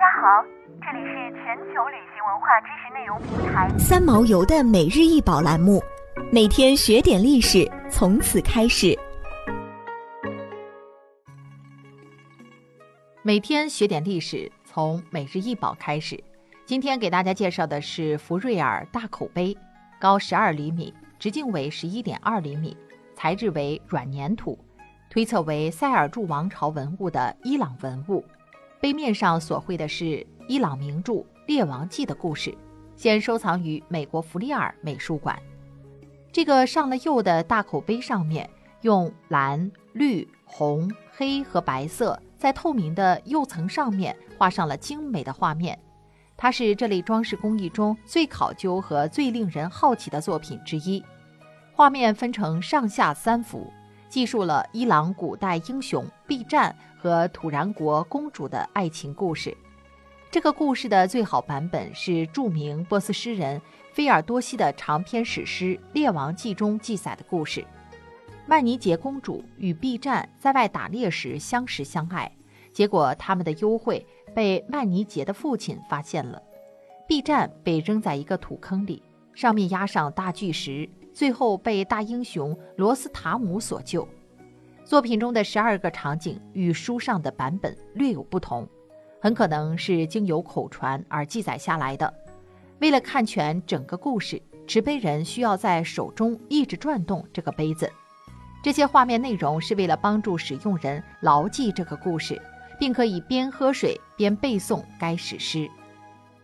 家好，这里是全球旅行文化知识内容平台三毛游的每日一宝栏目，每天学点历史，从此开始。每天学点历史，从每日一宝开始。今天给大家介绍的是福瑞尔大口杯，高十二厘米，直径为十一点二厘米，材质为软粘土，推测为塞尔柱王朝文物的伊朗文物。杯面上所绘的是伊朗名著《列王纪》的故事，现收藏于美国弗利尔美术馆。这个上了釉的大口杯上面，用蓝、绿、红、黑和白色在透明的釉层上面画上了精美的画面。它是这类装饰工艺中最考究和最令人好奇的作品之一。画面分成上下三幅。记述了伊朗古代英雄毕占和土然国公主的爱情故事。这个故事的最好版本是著名波斯诗人菲尔多西的长篇史诗《列王记》中记载的故事。曼尼杰公主与毕占在外打猎时相识相爱，结果他们的幽会被曼尼杰的父亲发现了。毕占被扔在一个土坑里，上面压上大巨石。最后被大英雄罗斯塔姆所救。作品中的十二个场景与书上的版本略有不同，很可能是经由口传而记载下来的。为了看全整个故事，持杯人需要在手中一直转动这个杯子。这些画面内容是为了帮助使用人牢记这个故事，并可以边喝水边背诵该史诗。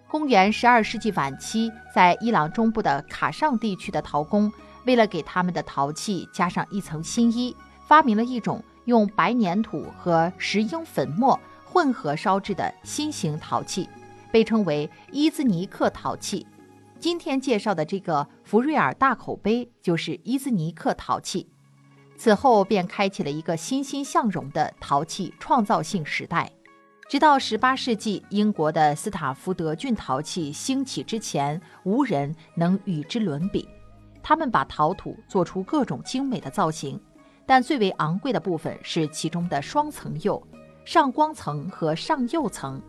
公元十二世纪晚期，在伊朗中部的卡尚地区的陶工，为了给他们的陶器加上一层新衣，发明了一种用白粘土和石英粉末混合烧制的新型陶器，被称为伊兹尼克陶器。今天介绍的这个福瑞尔大口杯就是伊兹尼克陶器。此后便开启了一个欣欣向荣的陶器创造性时代。直到十八世纪，英国的斯塔福德郡陶器兴起之前，无人能与之伦比。他们把陶土做出各种精美的造型，但最为昂贵的部分是其中的双层釉，上光层和上釉层。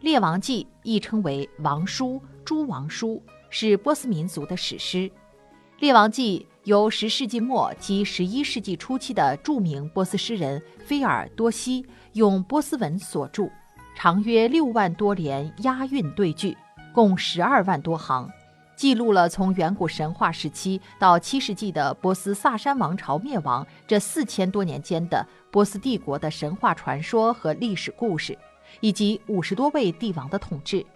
《列王纪》亦称为《王书》《诸王书》，是波斯民族的史诗。《列王纪》由十世纪末及十一世纪初期的著名波斯诗人菲尔多西用波斯文所著，长约六万多联押韵对句，共十二万多行，记录了从远古神话时期到七世纪的波斯萨珊王朝灭亡这四千多年间的波斯帝国的神话传说和历史故事，以及五十多位帝王的统治。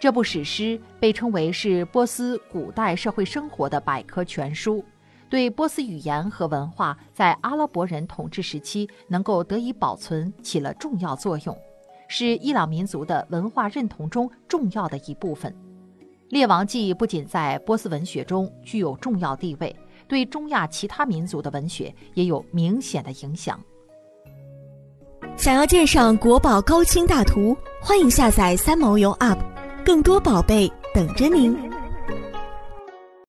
这部史诗被称为是波斯古代社会生活的百科全书。对波斯语言和文化在阿拉伯人统治时期能够得以保存起了重要作用，是伊朗民族的文化认同中重要的一部分。《列王纪》不仅在波斯文学中具有重要地位，对中亚其他民族的文学也有明显的影响。想要鉴赏国宝高清大图，欢迎下载三毛游 App，更多宝贝等着您。